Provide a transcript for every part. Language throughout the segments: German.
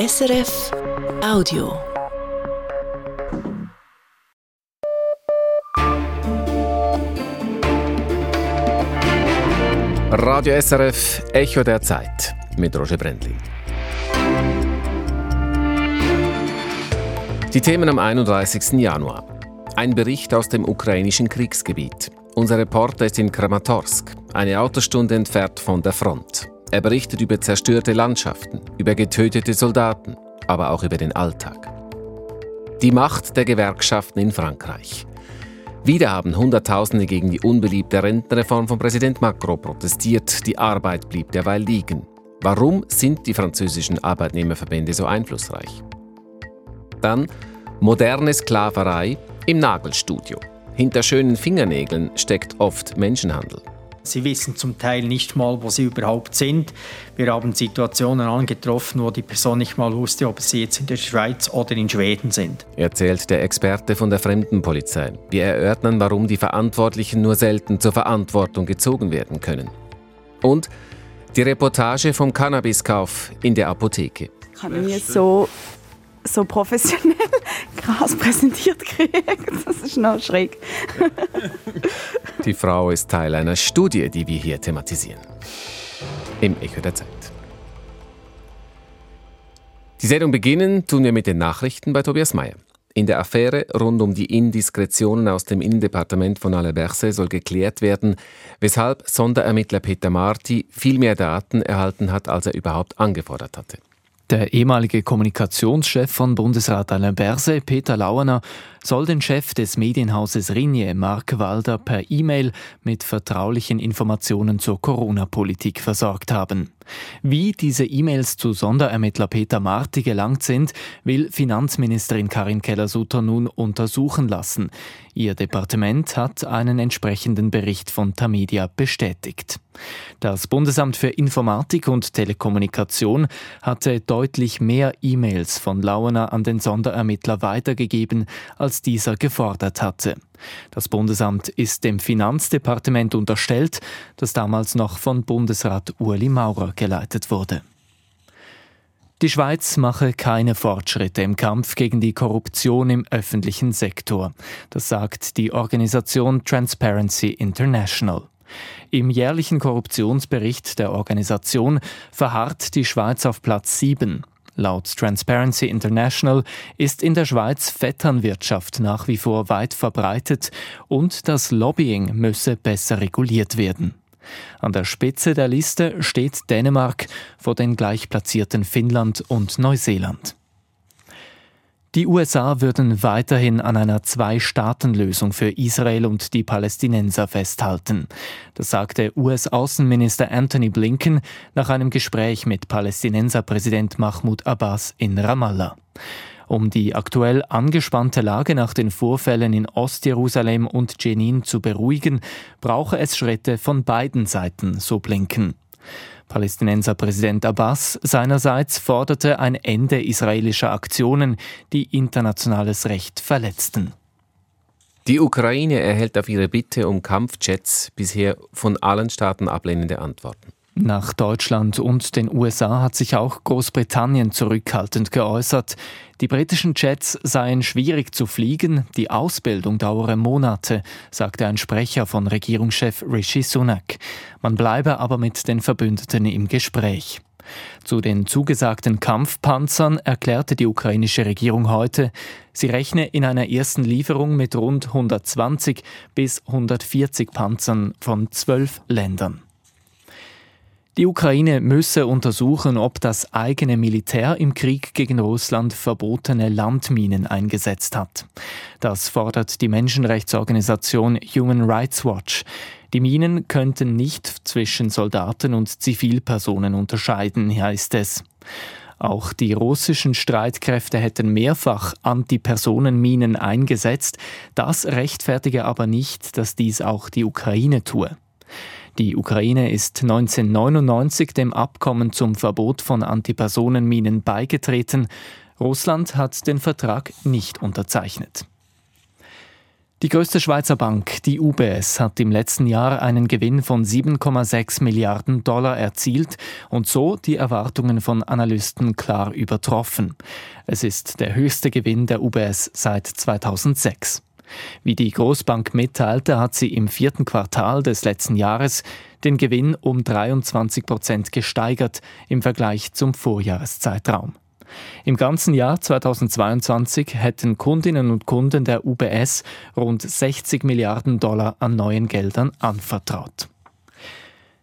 SRF Audio. Radio SRF Echo der Zeit mit Roger Brendlin. Die Themen am 31. Januar. Ein Bericht aus dem ukrainischen Kriegsgebiet. Unser Reporter ist in Kramatorsk, eine Autostunde entfernt von der Front. Er berichtet über zerstörte Landschaften, über getötete Soldaten, aber auch über den Alltag. Die Macht der Gewerkschaften in Frankreich. Wieder haben Hunderttausende gegen die unbeliebte Rentenreform von Präsident Macron protestiert. Die Arbeit blieb derweil liegen. Warum sind die französischen Arbeitnehmerverbände so einflussreich? Dann moderne Sklaverei im Nagelstudio. Hinter schönen Fingernägeln steckt oft Menschenhandel. Sie wissen zum Teil nicht mal, wo sie überhaupt sind. Wir haben Situationen angetroffen, wo die Person nicht mal wusste, ob sie jetzt in der Schweiz oder in Schweden sind. Erzählt der Experte von der Fremdenpolizei. Wir erörtern, warum die Verantwortlichen nur selten zur Verantwortung gezogen werden können. Und die Reportage vom Cannabiskauf in der Apotheke. Ich habe nie so so professionell Gras präsentiert kriegt. Das ist noch schräg. Die Frau ist Teil einer Studie, die wir hier thematisieren. Im Echo der Zeit. Die Sendung beginnen tun wir mit den Nachrichten bei Tobias Mayer. In der Affäre rund um die Indiskretionen aus dem Innendepartement von Alain soll geklärt werden, weshalb Sonderermittler Peter Marti viel mehr Daten erhalten hat, als er überhaupt angefordert hatte. Der ehemalige Kommunikationschef von Bundesrat Alain Berset, Peter Lauener, soll den Chef des Medienhauses Ringe, Mark Walder, per E-Mail mit vertraulichen Informationen zur Corona-Politik versorgt haben. Wie diese E-Mails zu Sonderermittler Peter Marti gelangt sind, will Finanzministerin Karin Keller-Sutter nun untersuchen lassen. Ihr Departement hat einen entsprechenden Bericht von Tamedia bestätigt. Das Bundesamt für Informatik und Telekommunikation hatte deutlich mehr E-Mails von Lauener an den Sonderermittler weitergegeben, als dieser gefordert hatte. Das Bundesamt ist dem Finanzdepartement unterstellt, das damals noch von Bundesrat Ueli Maurer geleitet wurde. Die Schweiz mache keine Fortschritte im Kampf gegen die Korruption im öffentlichen Sektor. Das sagt die Organisation Transparency International. Im jährlichen Korruptionsbericht der Organisation verharrt die Schweiz auf Platz 7. Laut Transparency International ist in der Schweiz Vetternwirtschaft nach wie vor weit verbreitet und das Lobbying müsse besser reguliert werden. An der Spitze der Liste steht Dänemark vor den gleichplatzierten Finnland und Neuseeland. Die USA würden weiterhin an einer Zwei-Staaten-Lösung für Israel und die Palästinenser festhalten. Das sagte US-Außenminister Anthony Blinken nach einem Gespräch mit Palästinenser-Präsident Mahmoud Abbas in Ramallah. Um die aktuell angespannte Lage nach den Vorfällen in Ostjerusalem und Jenin zu beruhigen, brauche es Schritte von beiden Seiten, so Blinken. Palästinenser Präsident Abbas seinerseits forderte ein Ende israelischer Aktionen, die internationales Recht verletzten. Die Ukraine erhält auf ihre Bitte um Kampfjets bisher von allen Staaten ablehnende Antworten. Nach Deutschland und den USA hat sich auch Großbritannien zurückhaltend geäußert. Die britischen Jets seien schwierig zu fliegen, die Ausbildung dauere Monate, sagte ein Sprecher von Regierungschef Rishi Sunak. Man bleibe aber mit den Verbündeten im Gespräch. Zu den zugesagten Kampfpanzern erklärte die ukrainische Regierung heute, sie rechne in einer ersten Lieferung mit rund 120 bis 140 Panzern von zwölf Ländern. Die Ukraine müsse untersuchen, ob das eigene Militär im Krieg gegen Russland verbotene Landminen eingesetzt hat. Das fordert die Menschenrechtsorganisation Human Rights Watch. Die Minen könnten nicht zwischen Soldaten und Zivilpersonen unterscheiden, heißt es. Auch die russischen Streitkräfte hätten mehrfach Antipersonenminen eingesetzt. Das rechtfertige aber nicht, dass dies auch die Ukraine tue. Die Ukraine ist 1999 dem Abkommen zum Verbot von Antipersonenminen beigetreten. Russland hat den Vertrag nicht unterzeichnet. Die größte Schweizer Bank, die UBS, hat im letzten Jahr einen Gewinn von 7,6 Milliarden Dollar erzielt und so die Erwartungen von Analysten klar übertroffen. Es ist der höchste Gewinn der UBS seit 2006. Wie die Großbank mitteilte, hat sie im vierten Quartal des letzten Jahres den Gewinn um 23 Prozent gesteigert im Vergleich zum Vorjahreszeitraum. Im ganzen Jahr 2022 hätten Kundinnen und Kunden der UBS rund 60 Milliarden Dollar an neuen Geldern anvertraut.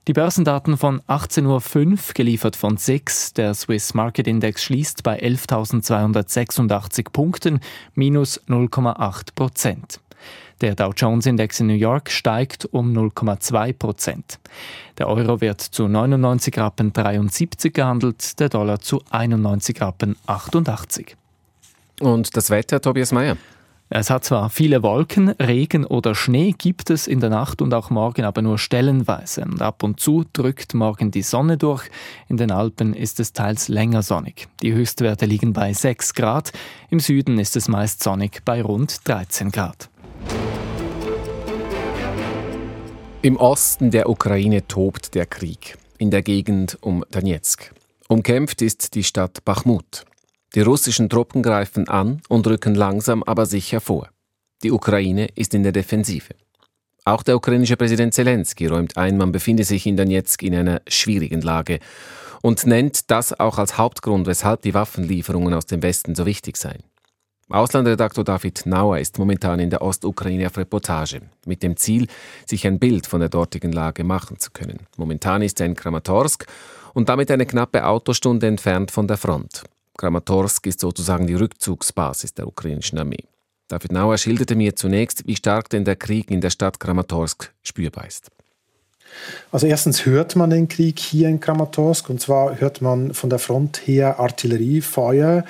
Die Börsendaten von 18.05 Uhr, geliefert von SIX, der Swiss Market Index schließt bei 11.286 Punkten, minus 0,8 Prozent. Der Dow Jones Index in New York steigt um 0,2 Prozent. Der Euro wird zu 99 Rappen 73 gehandelt, der Dollar zu 91 Rappen 88. Und das Wetter, Tobias Meyer? Es hat zwar viele Wolken, Regen oder Schnee gibt es in der Nacht und auch morgen aber nur stellenweise. Und ab und zu drückt morgen die Sonne durch. In den Alpen ist es teils länger sonnig. Die Höchstwerte liegen bei 6 Grad. Im Süden ist es meist sonnig bei rund 13 Grad. Im Osten der Ukraine tobt der Krieg, in der Gegend um Donetsk. Umkämpft ist die Stadt Bachmut. Die russischen Truppen greifen an und rücken langsam aber sicher vor. Die Ukraine ist in der Defensive. Auch der ukrainische Präsident Zelensky räumt ein, man befinde sich in Donetsk in einer schwierigen Lage und nennt das auch als Hauptgrund, weshalb die Waffenlieferungen aus dem Westen so wichtig seien. Auslandredaktor David Nauer ist momentan in der Ostukraine auf Reportage, mit dem Ziel, sich ein Bild von der dortigen Lage machen zu können. Momentan ist er in Kramatorsk und damit eine knappe Autostunde entfernt von der Front. Kramatorsk ist sozusagen die Rückzugsbasis der ukrainischen Armee. David Nauer schilderte mir zunächst, wie stark denn der Krieg in der Stadt Kramatorsk spürbar ist. Also erstens hört man den Krieg hier in Kramatorsk und zwar hört man von der Front her Artilleriefeuer.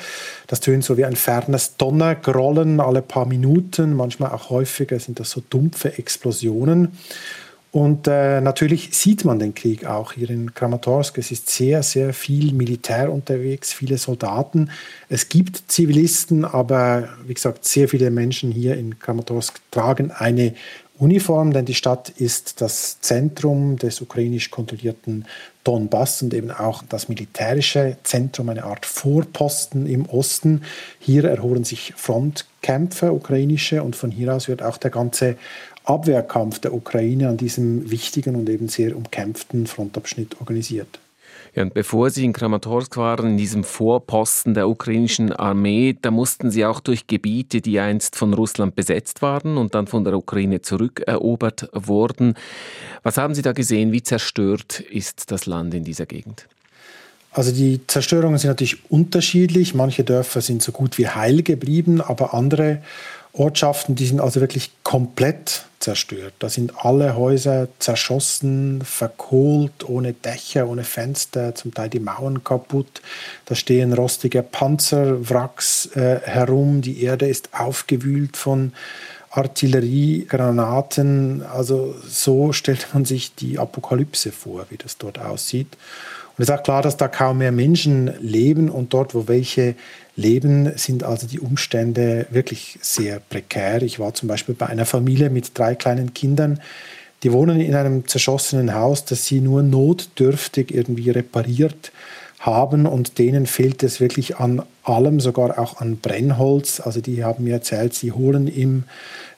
Das tönt so wie ein fernes Donnergrollen alle paar Minuten, manchmal auch häufiger sind das so dumpfe Explosionen. Und äh, natürlich sieht man den Krieg auch hier in Kramatorsk. Es ist sehr, sehr viel Militär unterwegs, viele Soldaten. Es gibt Zivilisten, aber wie gesagt, sehr viele Menschen hier in Kramatorsk tragen eine Uniform, denn die Stadt ist das Zentrum des ukrainisch kontrollierten Donbass und eben auch das militärische Zentrum, eine Art Vorposten im Osten. Hier erholen sich Frontkämpfe, ukrainische, und von hier aus wird auch der ganze Abwehrkampf der Ukraine an diesem wichtigen und eben sehr umkämpften Frontabschnitt organisiert. Ja, und bevor Sie in Kramatorsk waren, in diesem Vorposten der ukrainischen Armee, da mussten Sie auch durch Gebiete, die einst von Russland besetzt waren und dann von der Ukraine zurückerobert wurden. Was haben Sie da gesehen? Wie zerstört ist das Land in dieser Gegend? Also die Zerstörungen sind natürlich unterschiedlich. Manche Dörfer sind so gut wie heil geblieben, aber andere Ortschaften, die sind also wirklich komplett zerstört. Da sind alle Häuser zerschossen, verkohlt, ohne Dächer, ohne Fenster, zum Teil die Mauern kaputt. Da stehen rostige Panzerwracks äh, herum, die Erde ist aufgewühlt von Artilleriegranaten. Also so stellt man sich die Apokalypse vor, wie das dort aussieht. Und es ist auch klar, dass da kaum mehr Menschen leben und dort, wo welche leben, sind also die Umstände wirklich sehr prekär. Ich war zum Beispiel bei einer Familie mit drei kleinen Kindern, die wohnen in einem zerschossenen Haus, das sie nur notdürftig irgendwie repariert haben und denen fehlt es wirklich an allem, sogar auch an Brennholz. Also die haben mir erzählt, sie holen im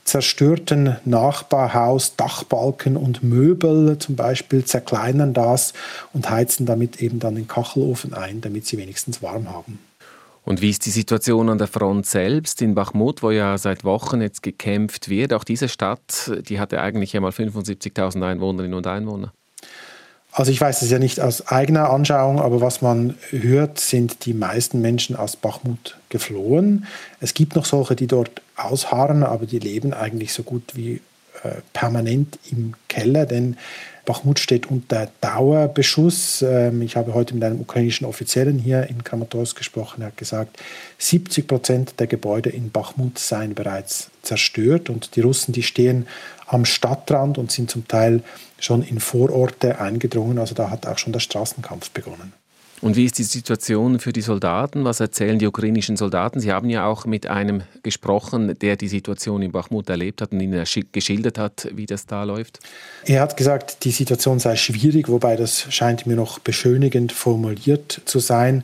zerstörten Nachbarhaus Dachbalken und Möbel zum Beispiel, zerkleinern das und heizen damit eben dann den Kachelofen ein, damit sie wenigstens warm haben. Und wie ist die Situation an der Front selbst in Bachmut, wo ja seit Wochen jetzt gekämpft wird? Auch diese Stadt, die hatte eigentlich einmal 75.000 Einwohnerinnen und Einwohner. Also ich weiß es ja nicht aus eigener Anschauung, aber was man hört, sind die meisten Menschen aus Bachmut geflohen. Es gibt noch solche, die dort ausharren, aber die leben eigentlich so gut wie äh, permanent im Keller, denn Bachmut steht unter Dauerbeschuss. Ähm, ich habe heute mit einem ukrainischen Offiziellen hier in Kramatorsk gesprochen. Er hat gesagt, 70 Prozent der Gebäude in Bachmut seien bereits zerstört und die Russen, die stehen am Stadtrand und sind zum Teil schon in Vororte eingedrungen. Also da hat auch schon der Straßenkampf begonnen. Und wie ist die Situation für die Soldaten? Was erzählen die ukrainischen Soldaten? Sie haben ja auch mit einem gesprochen, der die Situation in Bachmut erlebt hat und ihnen geschildert hat, wie das da läuft. Er hat gesagt, die Situation sei schwierig, wobei das scheint mir noch beschönigend formuliert zu sein.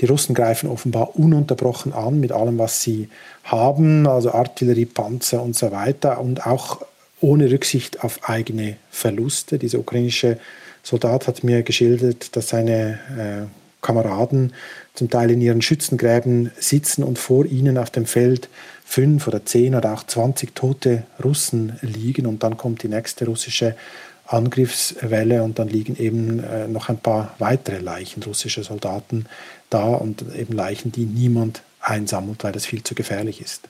Die Russen greifen offenbar ununterbrochen an mit allem, was sie haben, also Artillerie, Panzer und so weiter und auch ohne Rücksicht auf eigene Verluste. Dieser ukrainische Soldat hat mir geschildert, dass seine äh, Kameraden zum Teil in ihren Schützengräben sitzen und vor ihnen auf dem Feld fünf oder zehn oder auch zwanzig tote Russen liegen und dann kommt die nächste russische Angriffswelle und dann liegen eben äh, noch ein paar weitere Leichen russischer Soldaten da und eben Leichen, die niemand einsammelt, weil das viel zu gefährlich ist.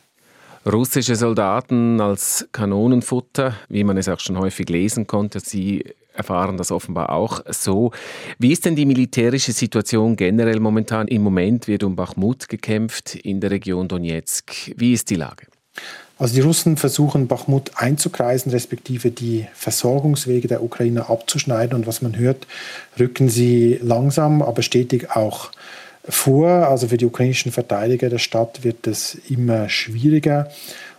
Russische Soldaten als Kanonenfutter, wie man es auch schon häufig lesen konnte, sie erfahren das offenbar auch so. Wie ist denn die militärische Situation generell momentan? Im Moment wird um Bachmut gekämpft in der Region Donetsk. Wie ist die Lage? Also die Russen versuchen Bachmut einzukreisen, respektive die Versorgungswege der Ukrainer abzuschneiden. Und was man hört, rücken sie langsam, aber stetig auch vor. Also für die ukrainischen Verteidiger der Stadt wird es immer schwieriger.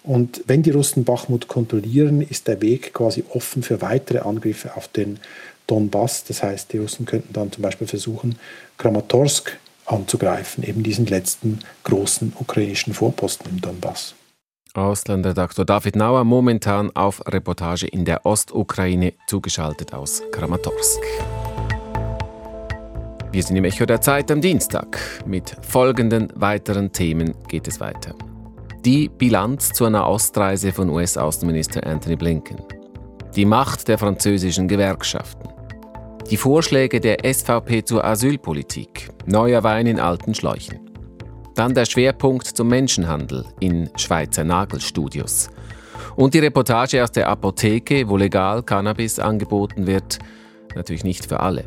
Und wenn die Russen Bachmut kontrollieren, ist der Weg quasi offen für weitere Angriffe auf den Donbass. Das heißt, die Russen könnten dann zum Beispiel versuchen, Kramatorsk anzugreifen, eben diesen letzten großen ukrainischen Vorposten im Donbass. Auslandredaktor David Nauer momentan auf Reportage in der Ostukraine zugeschaltet aus Kramatorsk. Wir sind im Echo der Zeit am Dienstag. Mit folgenden weiteren Themen geht es weiter. Die Bilanz zu einer Ostreise von US-Außenminister Anthony Blinken. Die Macht der französischen Gewerkschaften. Die Vorschläge der SVP zur Asylpolitik. Neuer Wein in alten Schläuchen. Dann der Schwerpunkt zum Menschenhandel in Schweizer Nagelstudios. Und die Reportage aus der Apotheke, wo legal Cannabis angeboten wird. Natürlich nicht für alle.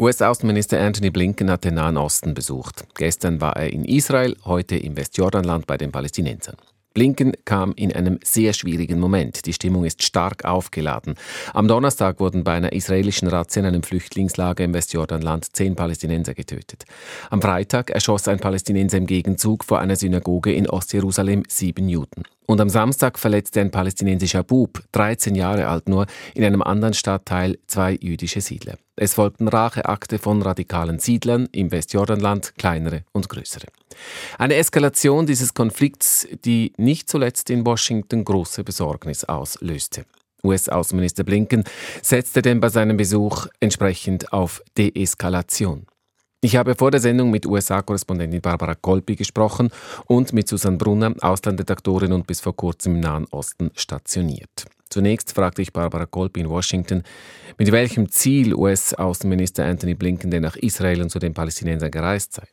US-Außenminister Anthony Blinken hat den Nahen Osten besucht. Gestern war er in Israel, heute im Westjordanland bei den Palästinensern. Blinken kam in einem sehr schwierigen Moment. Die Stimmung ist stark aufgeladen. Am Donnerstag wurden bei einer israelischen Razzia in einem Flüchtlingslager im Westjordanland zehn Palästinenser getötet. Am Freitag erschoss ein Palästinenser im Gegenzug vor einer Synagoge in Ostjerusalem sieben Juden. Und am Samstag verletzte ein palästinensischer Bub, 13 Jahre alt nur, in einem anderen Stadtteil zwei jüdische Siedler. Es folgten Racheakte von radikalen Siedlern im Westjordanland, kleinere und größere. Eine Eskalation dieses Konflikts, die nicht zuletzt in Washington große Besorgnis auslöste. US-Außenminister Blinken setzte denn bei seinem Besuch entsprechend auf Deeskalation. Ich habe vor der Sendung mit USA-Korrespondentin Barbara Kolpi gesprochen und mit Susanne Brunner, Auslandredaktorin und bis vor kurzem im Nahen Osten stationiert. Zunächst fragte ich Barbara Kolpi in Washington, mit welchem Ziel US-Außenminister Anthony Blinken denn nach Israel und zu den Palästinensern gereist sei.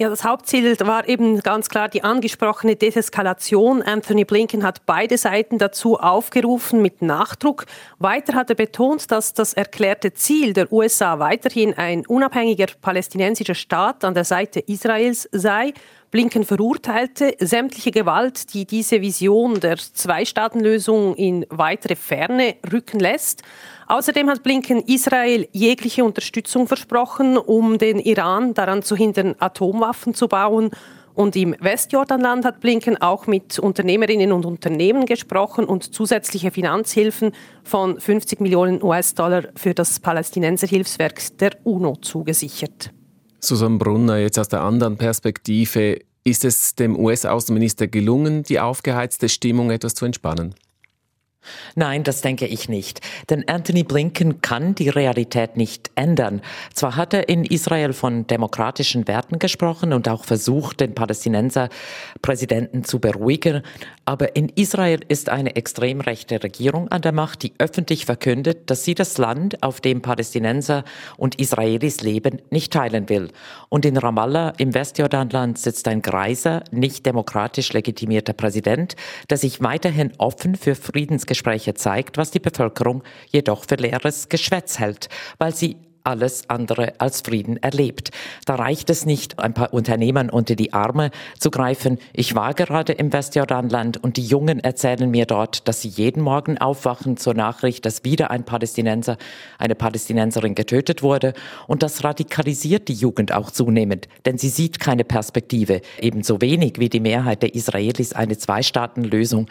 Ja, das Hauptziel war eben ganz klar die angesprochene Deseskalation. Anthony Blinken hat beide Seiten dazu aufgerufen mit Nachdruck. Weiter hat er betont, dass das erklärte Ziel der USA weiterhin ein unabhängiger palästinensischer Staat an der Seite Israels sei. Blinken verurteilte sämtliche Gewalt, die diese Vision der Zwei-Staaten-Lösung in weitere Ferne rücken lässt. Außerdem hat Blinken Israel jegliche Unterstützung versprochen, um den Iran daran zu hindern, Atomwaffen zu bauen. Und im Westjordanland hat Blinken auch mit Unternehmerinnen und Unternehmen gesprochen und zusätzliche Finanzhilfen von 50 Millionen US-Dollar für das Palästinenserhilfswerk der UNO zugesichert. Susanne Brunner, jetzt aus der anderen Perspektive. Ist es dem US-Außenminister gelungen, die aufgeheizte Stimmung etwas zu entspannen? Nein, das denke ich nicht. Denn Anthony Blinken kann die Realität nicht ändern. Zwar hat er in Israel von demokratischen Werten gesprochen und auch versucht, den Palästinenser Präsidenten zu beruhigen, aber in Israel ist eine extrem rechte Regierung an der Macht, die öffentlich verkündet, dass sie das Land, auf dem Palästinenser und Israelis leben, nicht teilen will. Und in Ramallah im Westjordanland sitzt ein greiser, nicht demokratisch legitimierter Präsident, der sich weiterhin offen für Friedensgespräche zeigt, was die Bevölkerung jedoch für leeres Geschwätz hält, weil sie alles andere als Frieden erlebt. Da reicht es nicht, ein paar Unternehmern unter die Arme zu greifen. Ich war gerade im Westjordanland und die Jungen erzählen mir dort, dass sie jeden Morgen aufwachen zur Nachricht, dass wieder ein Palästinenser, eine Palästinenserin getötet wurde. Und das radikalisiert die Jugend auch zunehmend, denn sie sieht keine Perspektive, ebenso wenig wie die Mehrheit der Israelis eine Zwei-Staaten-Lösung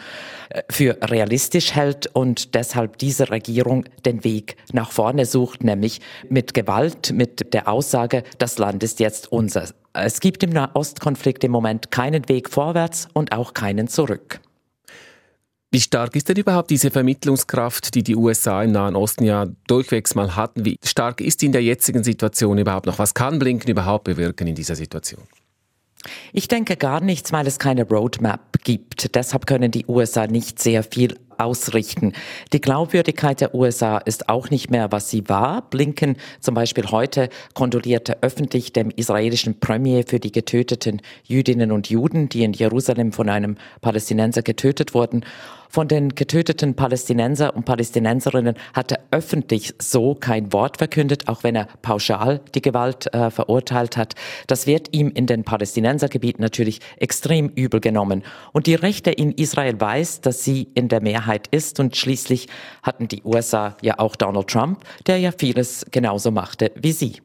äh, für realistisch hält und deshalb diese Regierung den Weg nach vorne sucht, nämlich mit mit Gewalt, mit der Aussage, das Land ist jetzt unser. Es gibt im Nahostkonflikt im Moment keinen Weg vorwärts und auch keinen zurück. Wie stark ist denn überhaupt diese Vermittlungskraft, die die USA im Nahen Osten ja durchwegs mal hatten? Wie stark ist die in der jetzigen Situation überhaupt noch? Was kann Blinken überhaupt bewirken in dieser Situation? Ich denke gar nichts, weil es keine Roadmap gibt. Deshalb können die USA nicht sehr viel ausrichten. Die Glaubwürdigkeit der USA ist auch nicht mehr, was sie war. Blinken zum Beispiel heute kondolierte öffentlich dem israelischen Premier für die getöteten Jüdinnen und Juden, die in Jerusalem von einem Palästinenser getötet wurden. Von den getöteten Palästinenser und Palästinenserinnen hat er öffentlich so kein Wort verkündet, auch wenn er pauschal die Gewalt äh, verurteilt hat. Das wird ihm in den Palästinensergebieten natürlich extrem übel genommen. Und die Rechte in Israel weiß, dass sie in der Mehrheit ist. Und schließlich hatten die USA ja auch Donald Trump, der ja vieles genauso machte wie sie.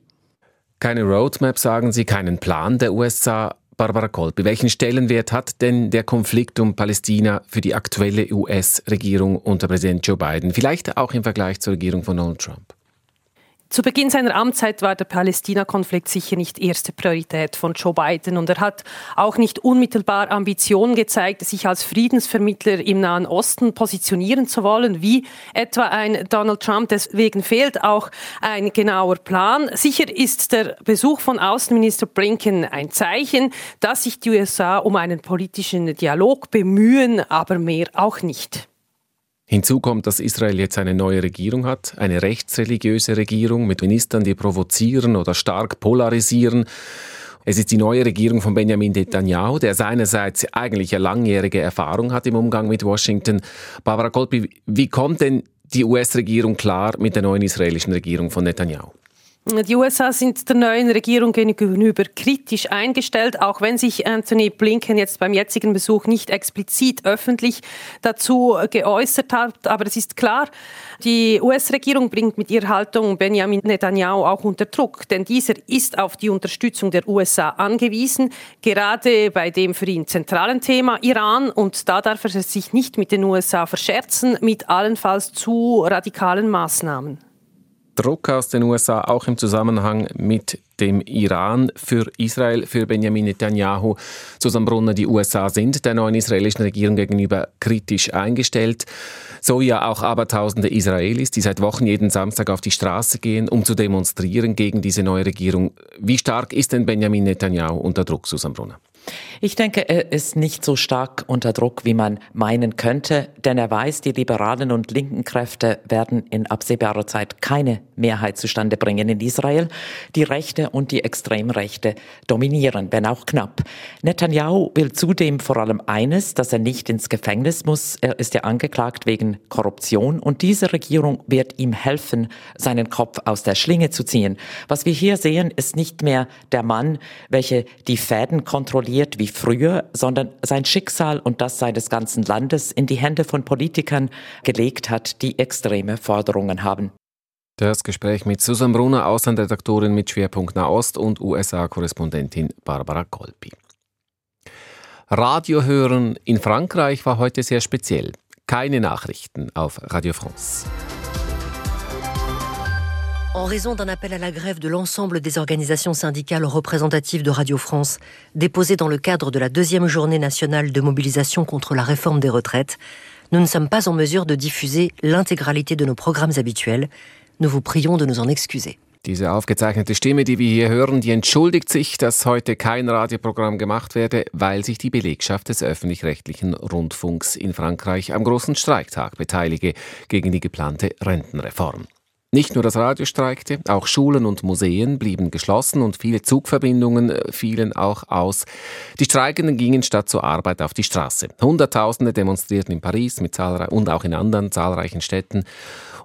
Keine Roadmap, sagen Sie, keinen Plan der USA. Barbara Kolbe, welchen Stellenwert hat denn der Konflikt um Palästina für die aktuelle US-Regierung unter Präsident Joe Biden, vielleicht auch im Vergleich zur Regierung von Donald Trump? Zu Beginn seiner Amtszeit war der Palästina-Konflikt sicher nicht erste Priorität von Joe Biden und er hat auch nicht unmittelbar Ambitionen gezeigt, sich als Friedensvermittler im Nahen Osten positionieren zu wollen, wie etwa ein Donald Trump. Deswegen fehlt auch ein genauer Plan. Sicher ist der Besuch von Außenminister Blinken ein Zeichen, dass sich die USA um einen politischen Dialog bemühen, aber mehr auch nicht. Hinzu kommt, dass Israel jetzt eine neue Regierung hat, eine rechtsreligiöse Regierung mit Ministern, die provozieren oder stark polarisieren. Es ist die neue Regierung von Benjamin Netanyahu, der seinerseits eigentlich eine langjährige Erfahrung hat im Umgang mit Washington. Barbara Kolpi, wie kommt denn die US-Regierung klar mit der neuen israelischen Regierung von Netanyahu? Die USA sind der neuen Regierung gegenüber kritisch eingestellt, auch wenn sich Anthony Blinken jetzt beim jetzigen Besuch nicht explizit öffentlich dazu geäußert hat. Aber es ist klar, die US-Regierung bringt mit ihrer Haltung Benjamin Netanyahu auch unter Druck, denn dieser ist auf die Unterstützung der USA angewiesen, gerade bei dem für ihn zentralen Thema Iran. Und da darf er sich nicht mit den USA verscherzen, mit allenfalls zu radikalen Maßnahmen. Druck aus den USA auch im Zusammenhang mit dem Iran für Israel, für Benjamin Netanyahu. Susan Brunner, die USA sind der neuen israelischen Regierung gegenüber kritisch eingestellt. So ja auch Abertausende Israelis, die seit Wochen jeden Samstag auf die Straße gehen, um zu demonstrieren gegen diese neue Regierung. Wie stark ist denn Benjamin Netanyahu unter Druck, Susan Brunner? Ich denke, er ist nicht so stark unter Druck, wie man meinen könnte, denn er weiß, die liberalen und linken Kräfte werden in absehbarer Zeit keine Mehrheit zustande bringen in Israel. Die Rechte und die Extremrechte dominieren, wenn auch knapp. Netanyahu will zudem vor allem eines, dass er nicht ins Gefängnis muss. Er ist ja angeklagt wegen Korruption und diese Regierung wird ihm helfen, seinen Kopf aus der Schlinge zu ziehen. Was wir hier sehen, ist nicht mehr der Mann, welcher die Fäden kontrolliert wie früher, sondern sein Schicksal und das seines ganzen Landes in die Hände von Politikern gelegt hat, die extreme Forderungen haben. Das Gespräch mit Susan Brunner, Außenredaktorin mit Schwerpunkt Nahost und USA-Korrespondentin Barbara Kolpi. Radio hören in Frankreich war heute sehr speziell. Keine Nachrichten auf Radio France. En raison d'un appel à la grève de l'ensemble des organisations syndicales représentatives de Radio France, déposé dans le cadre de la deuxième journée nationale de mobilisation contre la réforme des retraites, nous ne sommes pas en mesure de diffuser l'intégralité de nos programmes habituels. Nous vous prions de nous en excuser. Diese aufgezeichnete Stimme, die wir hier hören, die entschuldigt sich, dass heute kein Radioprogramm gemacht werde, weil sich die Belegschaft des öffentlich-rechtlichen Rundfunks in Frankreich am großen Streiktag beteilige gegen die geplante Rentenreform. Nicht nur das Radio streikte, auch Schulen und Museen blieben geschlossen und viele Zugverbindungen äh, fielen auch aus. Die Streikenden gingen statt zur Arbeit auf die Straße. Hunderttausende demonstrierten in Paris mit und auch in anderen zahlreichen Städten.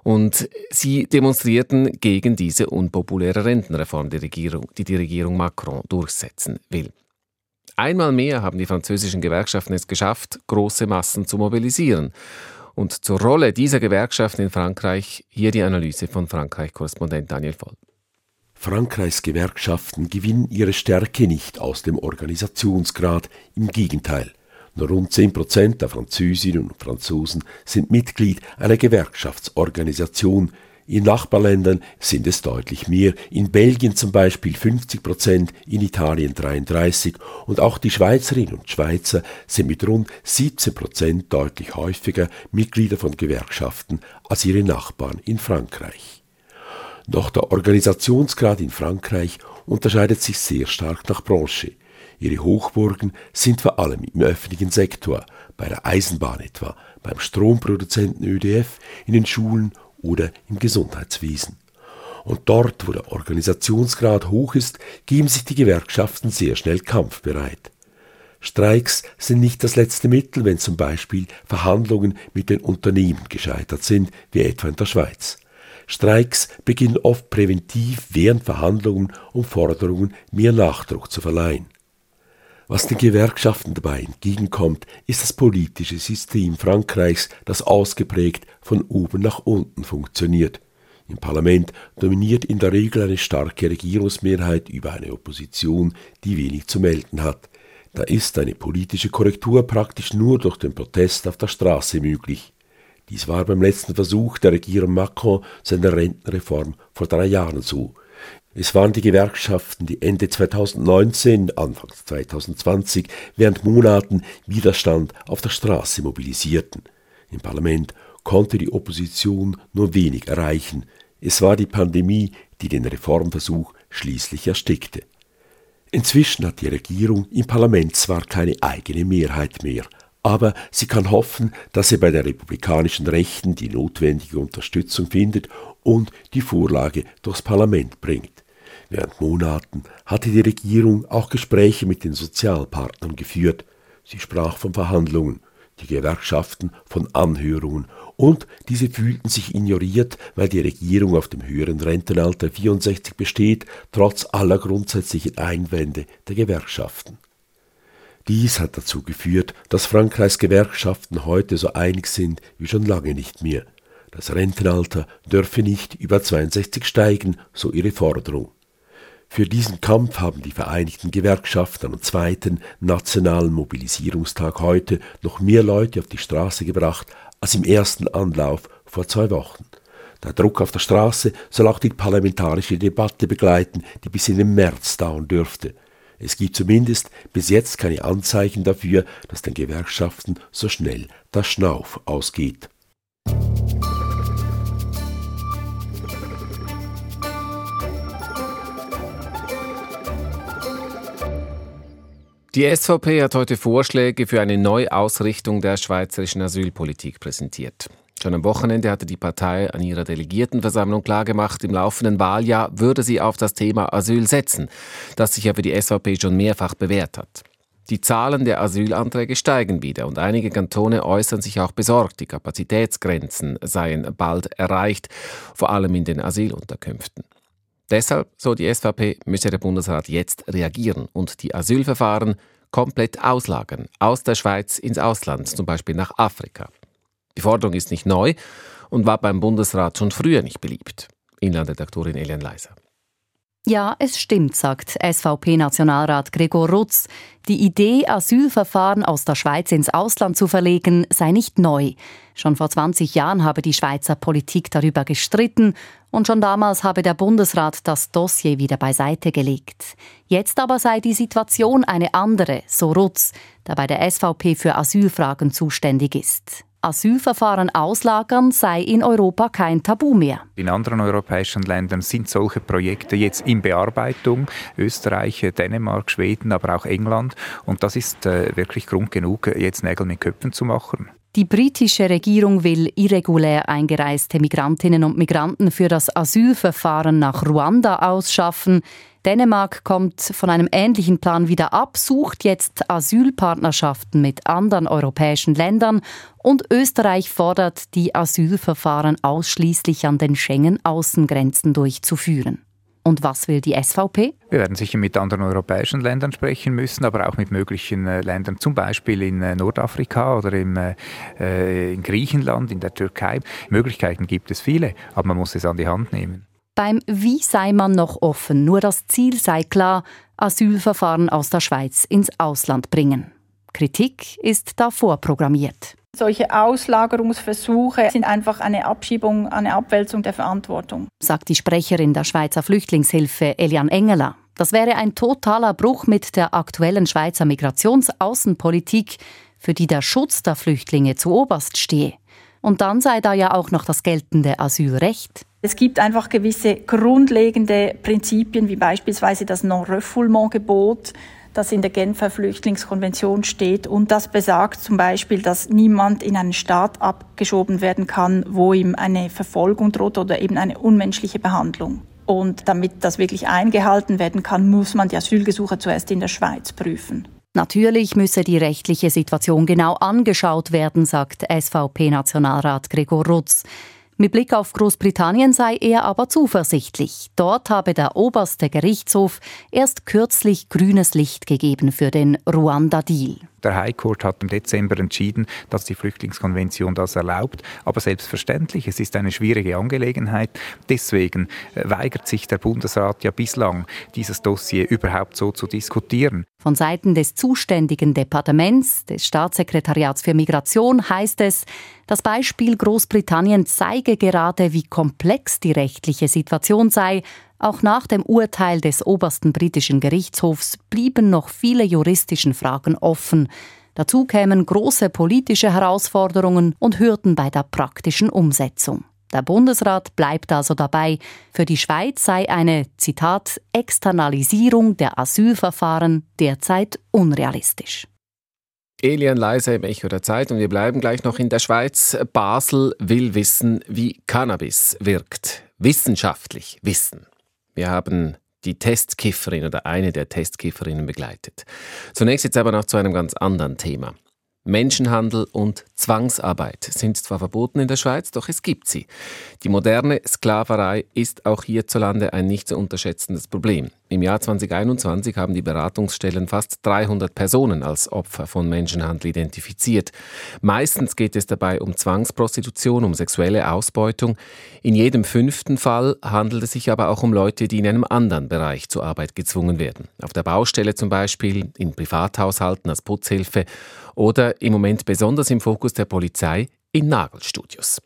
Und sie demonstrierten gegen diese unpopuläre Rentenreform, die, Regierung, die die Regierung Macron durchsetzen will. Einmal mehr haben die französischen Gewerkschaften es geschafft, große Massen zu mobilisieren. Und zur Rolle dieser Gewerkschaften in Frankreich hier die Analyse von Frankreich-Korrespondent Daniel Voll. Frankreichs Gewerkschaften gewinnen ihre Stärke nicht aus dem Organisationsgrad, im Gegenteil. Nur rund 10 Prozent der Französinnen und Franzosen sind Mitglied einer Gewerkschaftsorganisation, in Nachbarländern sind es deutlich mehr, in Belgien zum Beispiel 50 Prozent, in Italien 33 und auch die Schweizerinnen und Schweizer sind mit rund 17 Prozent deutlich häufiger Mitglieder von Gewerkschaften als ihre Nachbarn in Frankreich. Doch der Organisationsgrad in Frankreich unterscheidet sich sehr stark nach Branche. Ihre Hochburgen sind vor allem im öffentlichen Sektor, bei der Eisenbahn etwa, beim Stromproduzenten ÖDF, in den Schulen oder im Gesundheitswesen. Und dort, wo der Organisationsgrad hoch ist, geben sich die Gewerkschaften sehr schnell kampfbereit. Streiks sind nicht das letzte Mittel, wenn zum Beispiel Verhandlungen mit den Unternehmen gescheitert sind, wie etwa in der Schweiz. Streiks beginnen oft präventiv während Verhandlungen, um Forderungen mehr Nachdruck zu verleihen. Was den Gewerkschaften dabei entgegenkommt, ist das politische System Frankreichs, das ausgeprägt von oben nach unten funktioniert. Im Parlament dominiert in der Regel eine starke Regierungsmehrheit über eine Opposition, die wenig zu melden hat. Da ist eine politische Korrektur praktisch nur durch den Protest auf der Straße möglich. Dies war beim letzten Versuch der Regierung Macron seiner Rentenreform vor drei Jahren so. Es waren die Gewerkschaften, die Ende 2019, Anfang 2020 während Monaten Widerstand auf der Straße mobilisierten. Im Parlament konnte die Opposition nur wenig erreichen. Es war die Pandemie, die den Reformversuch schließlich erstickte. Inzwischen hat die Regierung im Parlament zwar keine eigene Mehrheit mehr, aber sie kann hoffen, dass sie bei der republikanischen Rechten die notwendige Unterstützung findet und die Vorlage durchs Parlament bringt. Während Monaten hatte die Regierung auch Gespräche mit den Sozialpartnern geführt. Sie sprach von Verhandlungen, die Gewerkschaften von Anhörungen und diese fühlten sich ignoriert, weil die Regierung auf dem höheren Rentenalter 64 besteht, trotz aller grundsätzlichen Einwände der Gewerkschaften. Dies hat dazu geführt, dass Frankreichs Gewerkschaften heute so einig sind wie schon lange nicht mehr. Das Rentenalter dürfe nicht über 62 steigen, so ihre Forderung. Für diesen Kampf haben die Vereinigten Gewerkschaften am zweiten nationalen Mobilisierungstag heute noch mehr Leute auf die Straße gebracht als im ersten Anlauf vor zwei Wochen. Der Druck auf der Straße soll auch die parlamentarische Debatte begleiten, die bis in den März dauern dürfte. Es gibt zumindest bis jetzt keine Anzeichen dafür, dass den Gewerkschaften so schnell der Schnauf ausgeht. Die SVP hat heute Vorschläge für eine Neuausrichtung der schweizerischen Asylpolitik präsentiert. Schon am Wochenende hatte die Partei an ihrer Delegiertenversammlung klargemacht, im laufenden Wahljahr würde sie auf das Thema Asyl setzen, das sich ja für die SVP schon mehrfach bewährt hat. Die Zahlen der Asylanträge steigen wieder und einige Kantone äußern sich auch besorgt, die Kapazitätsgrenzen seien bald erreicht, vor allem in den Asylunterkünften. Deshalb, so die SVP, müsse der Bundesrat jetzt reagieren und die Asylverfahren komplett auslagern, aus der Schweiz ins Ausland, zum Beispiel nach Afrika. Die Forderung ist nicht neu und war beim Bundesrat schon früher nicht beliebt. Inlandredaktorin Elian Leiser. Ja, es stimmt, sagt SVP-Nationalrat Gregor Rutz. Die Idee, Asylverfahren aus der Schweiz ins Ausland zu verlegen, sei nicht neu. Schon vor 20 Jahren habe die Schweizer Politik darüber gestritten und schon damals habe der Bundesrat das Dossier wieder beiseite gelegt. Jetzt aber sei die Situation eine andere, so Rutz, der bei der SVP für Asylfragen zuständig ist. Asylverfahren auslagern sei in Europa kein Tabu mehr. In anderen europäischen Ländern sind solche Projekte jetzt in Bearbeitung. Österreich, Dänemark, Schweden, aber auch England. Und das ist äh, wirklich Grund genug, jetzt Nägel mit Köpfen zu machen. Die britische Regierung will irregulär eingereiste Migrantinnen und Migranten für das Asylverfahren nach Ruanda ausschaffen. Dänemark kommt von einem ähnlichen Plan wieder ab, sucht jetzt Asylpartnerschaften mit anderen europäischen Ländern und Österreich fordert, die Asylverfahren ausschließlich an den Schengen-Außengrenzen durchzuführen. Und was will die SVP? Wir werden sicher mit anderen europäischen Ländern sprechen müssen, aber auch mit möglichen äh, Ländern, zum Beispiel in äh, Nordafrika oder im, äh, äh, in Griechenland, in der Türkei. Möglichkeiten gibt es viele, aber man muss es an die Hand nehmen. Beim Wie sei man noch offen, nur das Ziel sei klar, Asylverfahren aus der Schweiz ins Ausland bringen. Kritik ist davor programmiert. Solche Auslagerungsversuche sind einfach eine Abschiebung, eine Abwälzung der Verantwortung. Sagt die Sprecherin der Schweizer Flüchtlingshilfe Elian Engeler. Das wäre ein totaler Bruch mit der aktuellen Schweizer Migrationsaußenpolitik, für die der Schutz der Flüchtlinge zu oberst stehe. Und dann sei da ja auch noch das geltende Asylrecht. Es gibt einfach gewisse grundlegende Prinzipien, wie beispielsweise das Non-Refoulement-Gebot, das in der Genfer Flüchtlingskonvention steht und das besagt zum Beispiel, dass niemand in einen Staat abgeschoben werden kann, wo ihm eine Verfolgung droht oder eben eine unmenschliche Behandlung. Und damit das wirklich eingehalten werden kann, muss man die Asylgesuche zuerst in der Schweiz prüfen. Natürlich müsse die rechtliche Situation genau angeschaut werden, sagt SVP-Nationalrat Gregor Rutz. Mit Blick auf Großbritannien sei er aber zuversichtlich. Dort habe der oberste Gerichtshof erst kürzlich grünes Licht gegeben für den Ruanda-Deal. Der High Court hat im Dezember entschieden, dass die Flüchtlingskonvention das erlaubt. Aber selbstverständlich, es ist eine schwierige Angelegenheit. Deswegen äh, weigert sich der Bundesrat ja bislang, dieses Dossier überhaupt so zu diskutieren. Von Seiten des zuständigen Departements, des Staatssekretariats für Migration, heißt es, das Beispiel Großbritannien zeige gerade, wie komplex die rechtliche Situation sei auch nach dem Urteil des obersten britischen Gerichtshofs blieben noch viele juristische Fragen offen. Dazu kämen große politische Herausforderungen und Hürden bei der praktischen Umsetzung. Der Bundesrat bleibt also dabei, für die Schweiz sei eine, Zitat, Externalisierung der Asylverfahren derzeit unrealistisch. Elian Leise im Echo der Zeit und wir bleiben gleich noch in der Schweiz. Basel will wissen, wie Cannabis wirkt. Wissenschaftlich wissen. Wir haben die Testkifferin oder eine der Testkifferinnen begleitet. Zunächst jetzt aber noch zu einem ganz anderen Thema. Menschenhandel und Zwangsarbeit sind zwar verboten in der Schweiz, doch es gibt sie. Die moderne Sklaverei ist auch hierzulande ein nicht zu unterschätzendes Problem. Im Jahr 2021 haben die Beratungsstellen fast 300 Personen als Opfer von Menschenhandel identifiziert. Meistens geht es dabei um Zwangsprostitution, um sexuelle Ausbeutung. In jedem fünften Fall handelt es sich aber auch um Leute, die in einem anderen Bereich zur Arbeit gezwungen werden. Auf der Baustelle zum Beispiel, in Privathaushalten als Putzhilfe oder im Moment besonders im Fokus der Polizei in Nagelstudios.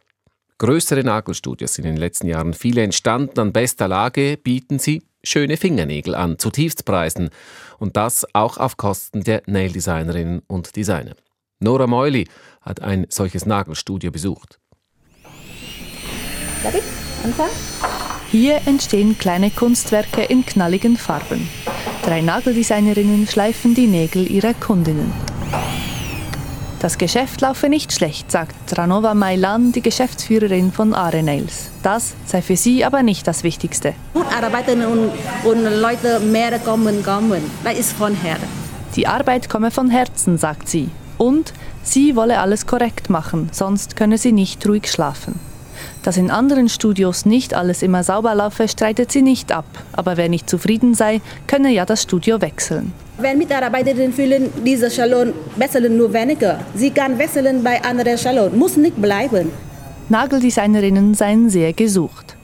Größere Nagelstudios sind in den letzten Jahren viele entstanden. An bester Lage bieten sie schöne Fingernägel an, zutiefst preisen. Und das auch auf Kosten der Naildesignerinnen und Designer. Nora Meuli hat ein solches Nagelstudio besucht. Hier entstehen kleine Kunstwerke in knalligen Farben. Drei Nageldesignerinnen schleifen die Nägel ihrer Kundinnen. Das Geschäft laufe nicht schlecht, sagt Tranova Mailan, die Geschäftsführerin von Are Nails. Das sei für sie aber nicht das Wichtigste. Arbeiterinnen und, Leute mehr kommen, kommen. Das ist von Herzen. Die Arbeit komme von Herzen, sagt sie. Und sie wolle alles korrekt machen, sonst könne sie nicht ruhig schlafen. Dass in anderen Studios nicht alles immer sauber laufe, streitet sie nicht ab. Aber wer nicht zufrieden sei, könne ja das Studio wechseln. Wenn Mitarbeiterinnen fühlen, dieser Salon wechseln nur weniger. Sie kann wechseln bei anderen Salon, muss nicht bleiben. Nageldesignerinnen seien sehr gesucht.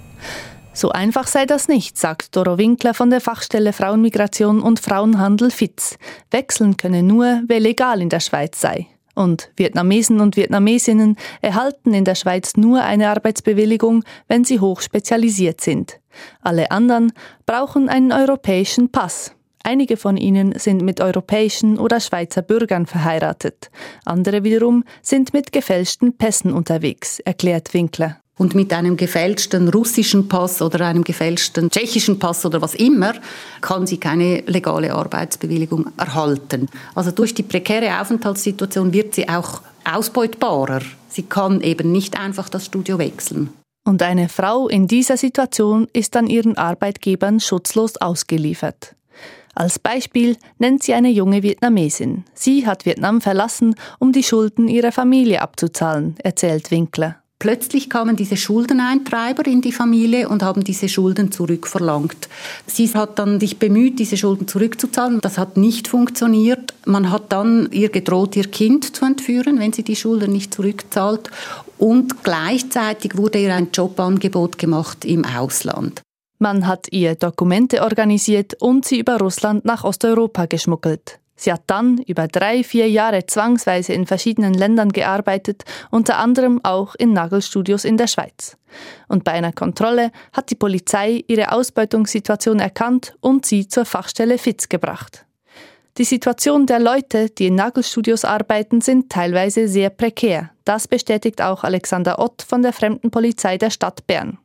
So einfach sei das nicht, sagt Doro Winkler von der Fachstelle Frauenmigration und Frauenhandel FITZ. Wechseln könne nur, wer legal in der Schweiz sei. Und Vietnamesen und Vietnamesinnen erhalten in der Schweiz nur eine Arbeitsbewilligung, wenn sie hoch spezialisiert sind. Alle anderen brauchen einen europäischen Pass. Einige von ihnen sind mit europäischen oder Schweizer Bürgern verheiratet. Andere wiederum sind mit gefälschten Pässen unterwegs, erklärt Winkler. Und mit einem gefälschten russischen Pass oder einem gefälschten tschechischen Pass oder was immer kann sie keine legale Arbeitsbewilligung erhalten. Also durch die prekäre Aufenthaltssituation wird sie auch ausbeutbarer. Sie kann eben nicht einfach das Studio wechseln. Und eine Frau in dieser Situation ist dann ihren Arbeitgebern schutzlos ausgeliefert. Als Beispiel nennt sie eine junge Vietnamesin. Sie hat Vietnam verlassen, um die Schulden ihrer Familie abzuzahlen, erzählt Winkler. Plötzlich kamen diese Schuldeneintreiber in die Familie und haben diese Schulden zurückverlangt. Sie hat dann sich bemüht, diese Schulden zurückzuzahlen. Das hat nicht funktioniert. Man hat dann ihr gedroht, ihr Kind zu entführen, wenn sie die Schulden nicht zurückzahlt. Und gleichzeitig wurde ihr ein Jobangebot gemacht im Ausland. Man hat ihr Dokumente organisiert und sie über Russland nach Osteuropa geschmuggelt. Sie hat dann über drei, vier Jahre zwangsweise in verschiedenen Ländern gearbeitet, unter anderem auch in Nagelstudios in der Schweiz. Und bei einer Kontrolle hat die Polizei ihre Ausbeutungssituation erkannt und sie zur Fachstelle FITZ gebracht. Die Situation der Leute, die in Nagelstudios arbeiten, sind teilweise sehr prekär. Das bestätigt auch Alexander Ott von der Fremdenpolizei der Stadt Bern.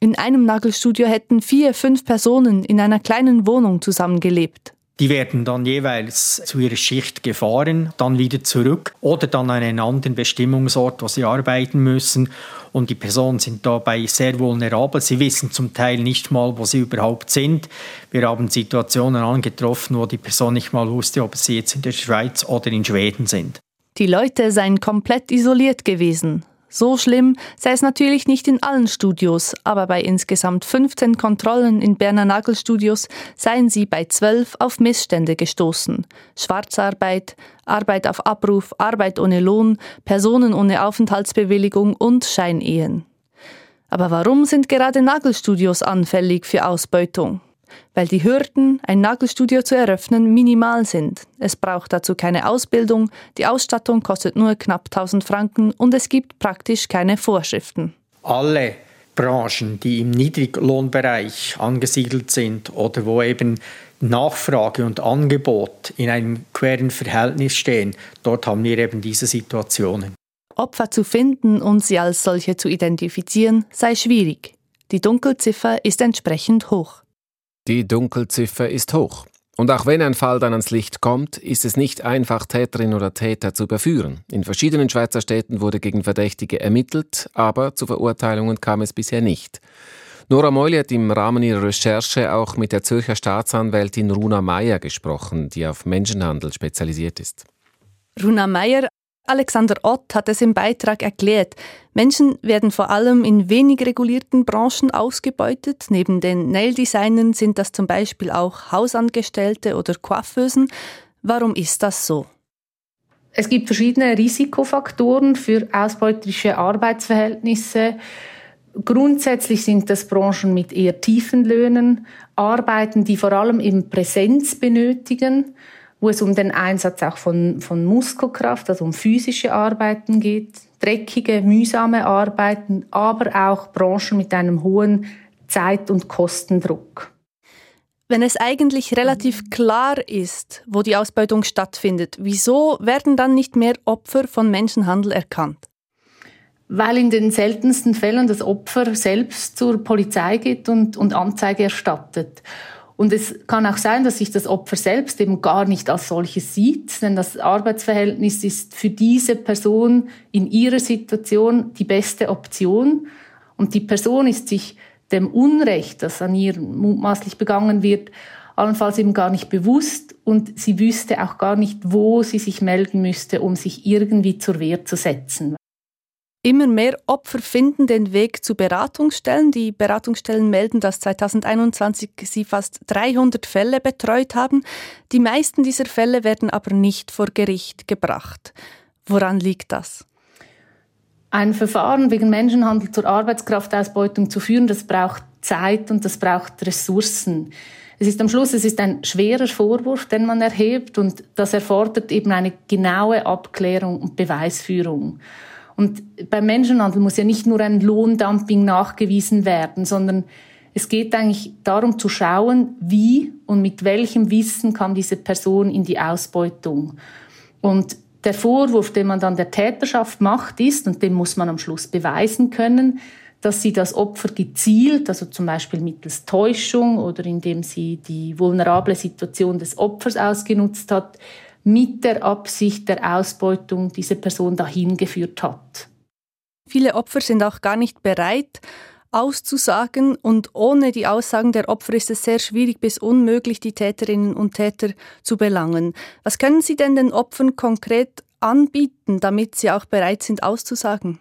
In einem Nagelstudio hätten vier, fünf Personen in einer kleinen Wohnung zusammengelebt. Die werden dann jeweils zu ihrer Schicht gefahren, dann wieder zurück oder dann an einen anderen Bestimmungsort, wo sie arbeiten müssen. Und die Personen sind dabei sehr vulnerabel. Sie wissen zum Teil nicht mal, wo sie überhaupt sind. Wir haben Situationen angetroffen, wo die Person nicht mal wusste, ob sie jetzt in der Schweiz oder in Schweden sind. Die Leute seien komplett isoliert gewesen. So schlimm sei es natürlich nicht in allen Studios, aber bei insgesamt 15 Kontrollen in Berner Nagelstudios seien sie bei 12 auf Missstände gestoßen. Schwarzarbeit, Arbeit auf Abruf, Arbeit ohne Lohn, Personen ohne Aufenthaltsbewilligung und Scheinehen. Aber warum sind gerade Nagelstudios anfällig für Ausbeutung? Weil die Hürden, ein Nagelstudio zu eröffnen, minimal sind. Es braucht dazu keine Ausbildung, die Ausstattung kostet nur knapp 1000 Franken und es gibt praktisch keine Vorschriften. Alle Branchen, die im Niedriglohnbereich angesiedelt sind oder wo eben Nachfrage und Angebot in einem queren Verhältnis stehen, dort haben wir eben diese Situationen. Opfer zu finden und sie als solche zu identifizieren, sei schwierig. Die Dunkelziffer ist entsprechend hoch. Die Dunkelziffer ist hoch. Und auch wenn ein Fall dann ans Licht kommt, ist es nicht einfach, Täterin oder Täter zu überführen. In verschiedenen Schweizer Städten wurde gegen Verdächtige ermittelt, aber zu Verurteilungen kam es bisher nicht. Nora Meuli hat im Rahmen ihrer Recherche auch mit der Zürcher Staatsanwältin Runa Meyer gesprochen, die auf Menschenhandel spezialisiert ist. Runa Meyer Alexander Ott hat es im Beitrag erklärt. Menschen werden vor allem in wenig regulierten Branchen ausgebeutet. Neben den Nail-Designern sind das zum Beispiel auch Hausangestellte oder Coiffeusen. Warum ist das so? Es gibt verschiedene Risikofaktoren für ausbeuterische Arbeitsverhältnisse. Grundsätzlich sind das Branchen mit eher tiefen Löhnen, Arbeiten, die vor allem eben Präsenz benötigen wo es um den Einsatz auch von, von Muskelkraft, also um physische Arbeiten geht, dreckige, mühsame Arbeiten, aber auch Branchen mit einem hohen Zeit- und Kostendruck. Wenn es eigentlich relativ klar ist, wo die Ausbeutung stattfindet, wieso werden dann nicht mehr Opfer von Menschenhandel erkannt? Weil in den seltensten Fällen das Opfer selbst zur Polizei geht und, und Anzeige erstattet. Und es kann auch sein, dass sich das Opfer selbst eben gar nicht als solches sieht, denn das Arbeitsverhältnis ist für diese Person in ihrer Situation die beste Option. Und die Person ist sich dem Unrecht, das an ihr mutmaßlich begangen wird, allenfalls eben gar nicht bewusst und sie wüsste auch gar nicht, wo sie sich melden müsste, um sich irgendwie zur Wehr zu setzen. Immer mehr Opfer finden den Weg zu Beratungsstellen. Die Beratungsstellen melden, dass 2021 sie fast 300 Fälle betreut haben. Die meisten dieser Fälle werden aber nicht vor Gericht gebracht. Woran liegt das? Ein Verfahren wegen Menschenhandel zur Arbeitskraftausbeutung zu führen, das braucht Zeit und das braucht Ressourcen. Es ist am Schluss, es ist ein schwerer Vorwurf, den man erhebt und das erfordert eben eine genaue Abklärung und Beweisführung. Und beim Menschenhandel muss ja nicht nur ein Lohndumping nachgewiesen werden, sondern es geht eigentlich darum zu schauen, wie und mit welchem Wissen kam diese Person in die Ausbeutung. Und der Vorwurf, den man dann der Täterschaft macht, ist, und den muss man am Schluss beweisen können, dass sie das Opfer gezielt, also zum Beispiel mittels Täuschung oder indem sie die vulnerable Situation des Opfers ausgenutzt hat, mit der Absicht der Ausbeutung diese Person dahin geführt hat. Viele Opfer sind auch gar nicht bereit, auszusagen und ohne die Aussagen der Opfer ist es sehr schwierig bis unmöglich, die Täterinnen und Täter zu belangen. Was können Sie denn den Opfern konkret anbieten, damit sie auch bereit sind auszusagen?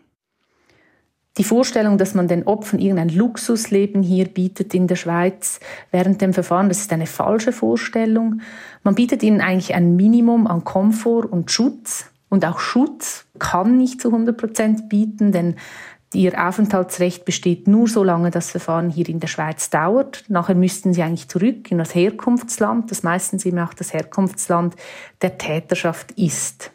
Die Vorstellung, dass man den Opfern irgendein Luxusleben hier bietet in der Schweiz während dem Verfahren, das ist eine falsche Vorstellung. Man bietet ihnen eigentlich ein Minimum an Komfort und Schutz. Und auch Schutz kann nicht zu 100 Prozent bieten, denn Ihr Aufenthaltsrecht besteht nur so lange das Verfahren hier in der Schweiz dauert. Nachher müssten Sie eigentlich zurück in das Herkunftsland, das meistens eben auch das Herkunftsland der Täterschaft ist.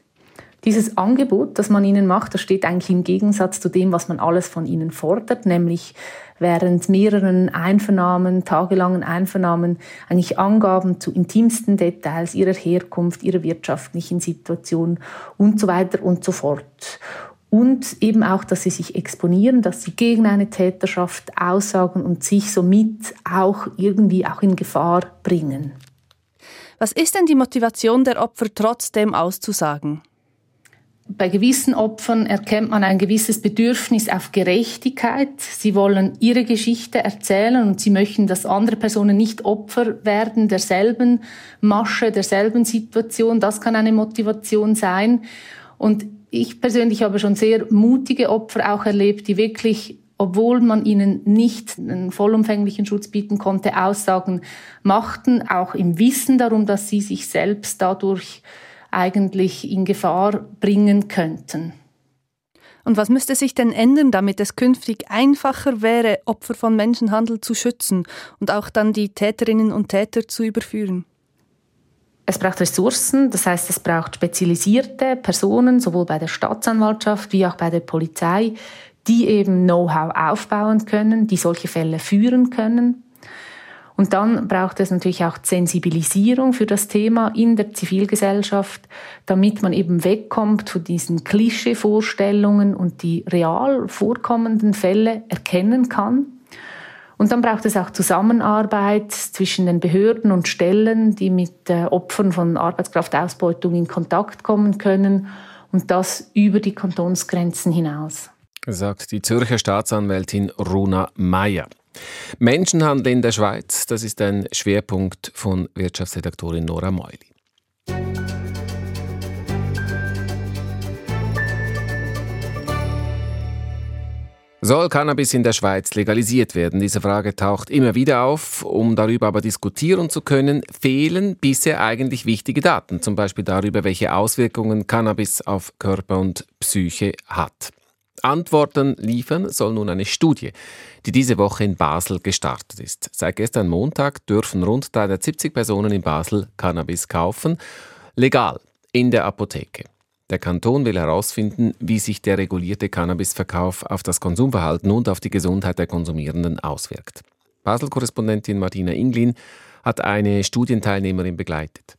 Dieses Angebot, das man ihnen macht, das steht eigentlich im Gegensatz zu dem, was man alles von ihnen fordert, nämlich während mehreren Einvernahmen, tagelangen Einvernahmen, eigentlich Angaben zu intimsten Details ihrer Herkunft, ihrer wirtschaftlichen Situation und so weiter und so fort. Und eben auch, dass sie sich exponieren, dass sie gegen eine Täterschaft aussagen und sich somit auch irgendwie auch in Gefahr bringen. Was ist denn die Motivation der Opfer trotzdem auszusagen? Bei gewissen Opfern erkennt man ein gewisses Bedürfnis auf Gerechtigkeit. Sie wollen ihre Geschichte erzählen und sie möchten, dass andere Personen nicht Opfer werden derselben Masche, derselben Situation. Das kann eine Motivation sein. Und ich persönlich habe schon sehr mutige Opfer auch erlebt, die wirklich obwohl man ihnen nicht einen vollumfänglichen Schutz bieten konnte, Aussagen machten, auch im Wissen darum, dass sie sich selbst dadurch eigentlich in Gefahr bringen könnten. Und was müsste sich denn ändern, damit es künftig einfacher wäre, Opfer von Menschenhandel zu schützen und auch dann die Täterinnen und Täter zu überführen? Es braucht Ressourcen, das heißt, es braucht spezialisierte Personen, sowohl bei der Staatsanwaltschaft wie auch bei der Polizei, die eben Know-how aufbauen können, die solche Fälle führen können. Und dann braucht es natürlich auch Sensibilisierung für das Thema in der Zivilgesellschaft, damit man eben wegkommt von diesen Klischeevorstellungen und die real vorkommenden Fälle erkennen kann. Und dann braucht es auch Zusammenarbeit zwischen den Behörden und Stellen, die mit äh, Opfern von Arbeitskraftausbeutung in Kontakt kommen können und das über die Kantonsgrenzen hinaus. Sagt die Zürcher Staatsanwältin Runa Meyer. Menschenhandel in der Schweiz, das ist ein Schwerpunkt von Wirtschaftsredaktorin Nora Meuli. Soll Cannabis in der Schweiz legalisiert werden? Diese Frage taucht immer wieder auf. Um darüber aber diskutieren zu können, fehlen bisher eigentlich wichtige Daten, zum Beispiel darüber, welche Auswirkungen Cannabis auf Körper und Psyche hat. Antworten liefern soll nun eine Studie, die diese Woche in Basel gestartet ist. Seit gestern Montag dürfen rund 370 Personen in Basel Cannabis kaufen, legal in der Apotheke. Der Kanton will herausfinden, wie sich der regulierte Cannabisverkauf auf das Konsumverhalten und auf die Gesundheit der Konsumierenden auswirkt. Basel-Korrespondentin Martina Inglin hat eine Studienteilnehmerin begleitet.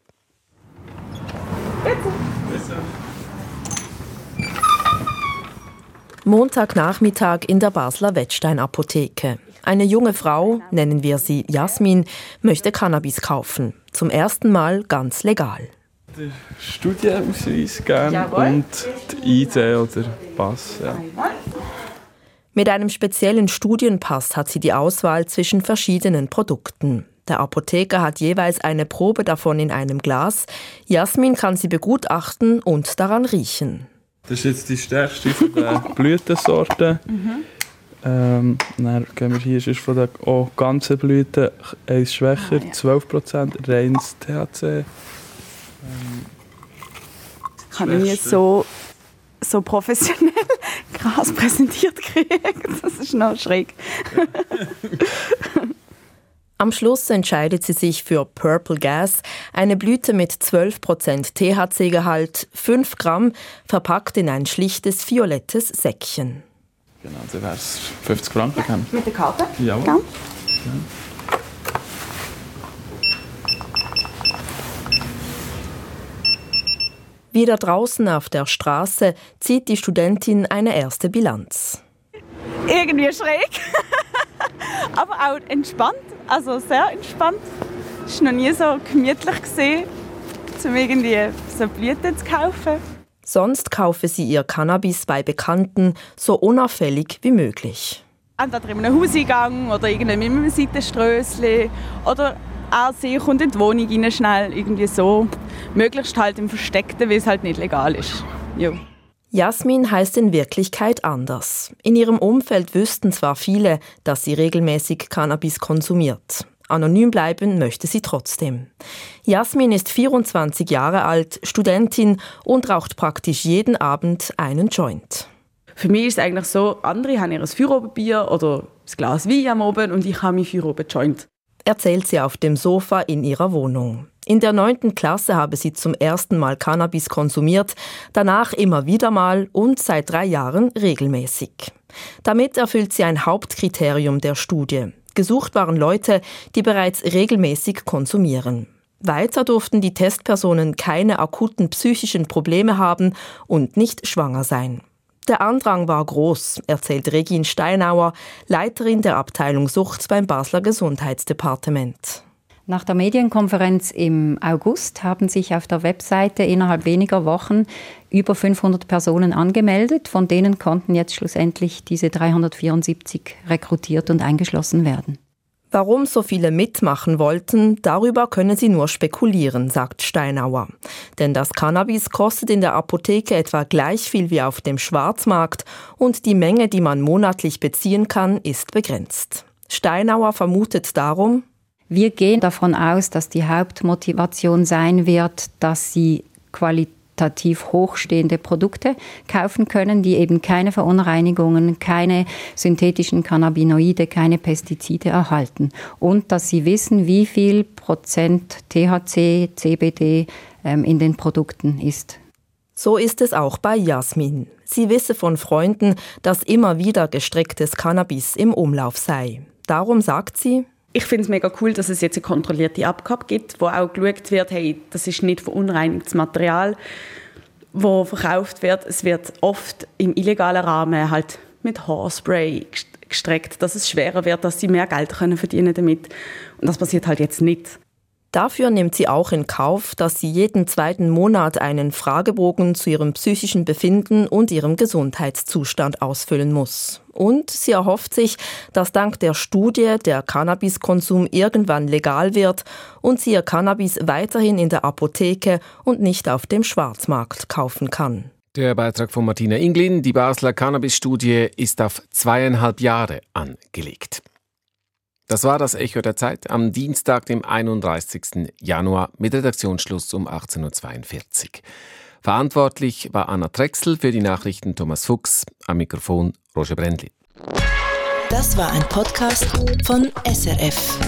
Montagnachmittag in der Basler Wettstein-Apotheke. Eine junge Frau, nennen wir sie Jasmin, möchte Cannabis kaufen. Zum ersten Mal ganz legal. Den Studienausweis gerne und die ID oder Pass. Ja. Mit einem speziellen Studienpass hat sie die Auswahl zwischen verschiedenen Produkten. Der Apotheker hat jeweils eine Probe davon in einem Glas. Jasmin kann sie begutachten und daran riechen. Das ist jetzt die stärkste von den Blütensorten. Mhm. Ähm, dann gehen wir hier ist von den oh, ganzen Blüten eins schwächer, ah, ja. 12% reines THC. Ähm, ich habe nie so, so professionell Gras präsentiert gekriegt. Das ist noch schräg. Am Schluss entscheidet sie sich für Purple Gas, eine Blüte mit 12% THC-Gehalt, 5 Gramm, verpackt in ein schlichtes violettes Säckchen. Genau, dann wäre es 50 Franken. Ja, mit der Karte? Jawohl. Ja. Wieder draußen auf der Straße zieht die Studentin eine erste Bilanz. Irgendwie schräg, aber auch entspannt also sehr entspannt. Es war noch nie so gemütlich. Gewesen. um irgendwie so Blüten zu kaufen. Sonst kaufe sie ihr Cannabis bei Bekannten so unauffällig wie möglich. Entweder in einem Hauseingang oder in einem Seitenströssli oder auch sie kommt in die Wohnung rein, schnell irgendwie so. Möglichst halt im Versteckten, weil es halt nicht legal ist. Ja. Jasmin heißt in Wirklichkeit anders. In ihrem Umfeld wüssten zwar viele, dass sie regelmäßig Cannabis konsumiert. Anonym bleiben möchte sie trotzdem. Jasmin ist 24 Jahre alt, Studentin und raucht praktisch jeden Abend einen Joint. Für mich ist es eigentlich so, andere haben ihr Feierabendbier oder ein Glas Wein am Abend und ich habe mein Feierabend-Joint. Erzählt sie auf dem Sofa in ihrer Wohnung. In der neunten Klasse habe sie zum ersten Mal Cannabis konsumiert, danach immer wieder mal und seit drei Jahren regelmäßig. Damit erfüllt sie ein Hauptkriterium der Studie. Gesucht waren Leute, die bereits regelmäßig konsumieren. Weiter durften die Testpersonen keine akuten psychischen Probleme haben und nicht schwanger sein. Der Andrang war groß, erzählt Regine Steinauer, Leiterin der Abteilung Sucht beim Basler Gesundheitsdepartement. Nach der Medienkonferenz im August haben sich auf der Webseite innerhalb weniger Wochen über 500 Personen angemeldet. Von denen konnten jetzt schlussendlich diese 374 rekrutiert und eingeschlossen werden. Warum so viele mitmachen wollten, darüber können sie nur spekulieren, sagt Steinauer. Denn das Cannabis kostet in der Apotheke etwa gleich viel wie auf dem Schwarzmarkt und die Menge, die man monatlich beziehen kann, ist begrenzt. Steinauer vermutet darum, wir gehen davon aus, dass die Hauptmotivation sein wird, dass sie qualitativ hochstehende Produkte kaufen können, die eben keine Verunreinigungen, keine synthetischen Cannabinoide, keine Pestizide erhalten. Und dass sie wissen, wie viel Prozent THC, CBD ähm, in den Produkten ist. So ist es auch bei Jasmin. Sie wisse von Freunden, dass immer wieder gestrecktes Cannabis im Umlauf sei. Darum sagt sie, ich finde es mega cool, dass es jetzt eine kontrollierte Abgabe gibt, wo auch geschaut wird, hey, das ist nicht verunreinigtes Material, wo verkauft wird. Es wird oft im illegalen Rahmen halt mit Haarspray gestreckt, dass es schwerer wird, dass sie mehr Geld können verdienen damit. Und das passiert halt jetzt nicht. Dafür nimmt sie auch in Kauf, dass sie jeden zweiten Monat einen Fragebogen zu ihrem psychischen Befinden und ihrem Gesundheitszustand ausfüllen muss. Und sie erhofft sich, dass dank der Studie der Cannabiskonsum irgendwann legal wird und sie ihr Cannabis weiterhin in der Apotheke und nicht auf dem Schwarzmarkt kaufen kann. Der Beitrag von Martina Inglin, die Basler Cannabis-Studie ist auf zweieinhalb Jahre angelegt. Das war das Echo der Zeit am Dienstag, dem 31. Januar mit Redaktionsschluss um 18.42 Uhr. Verantwortlich war Anna Drechsel für die Nachrichten Thomas Fuchs, am Mikrofon Roger Brendli. Das war ein Podcast von SRF.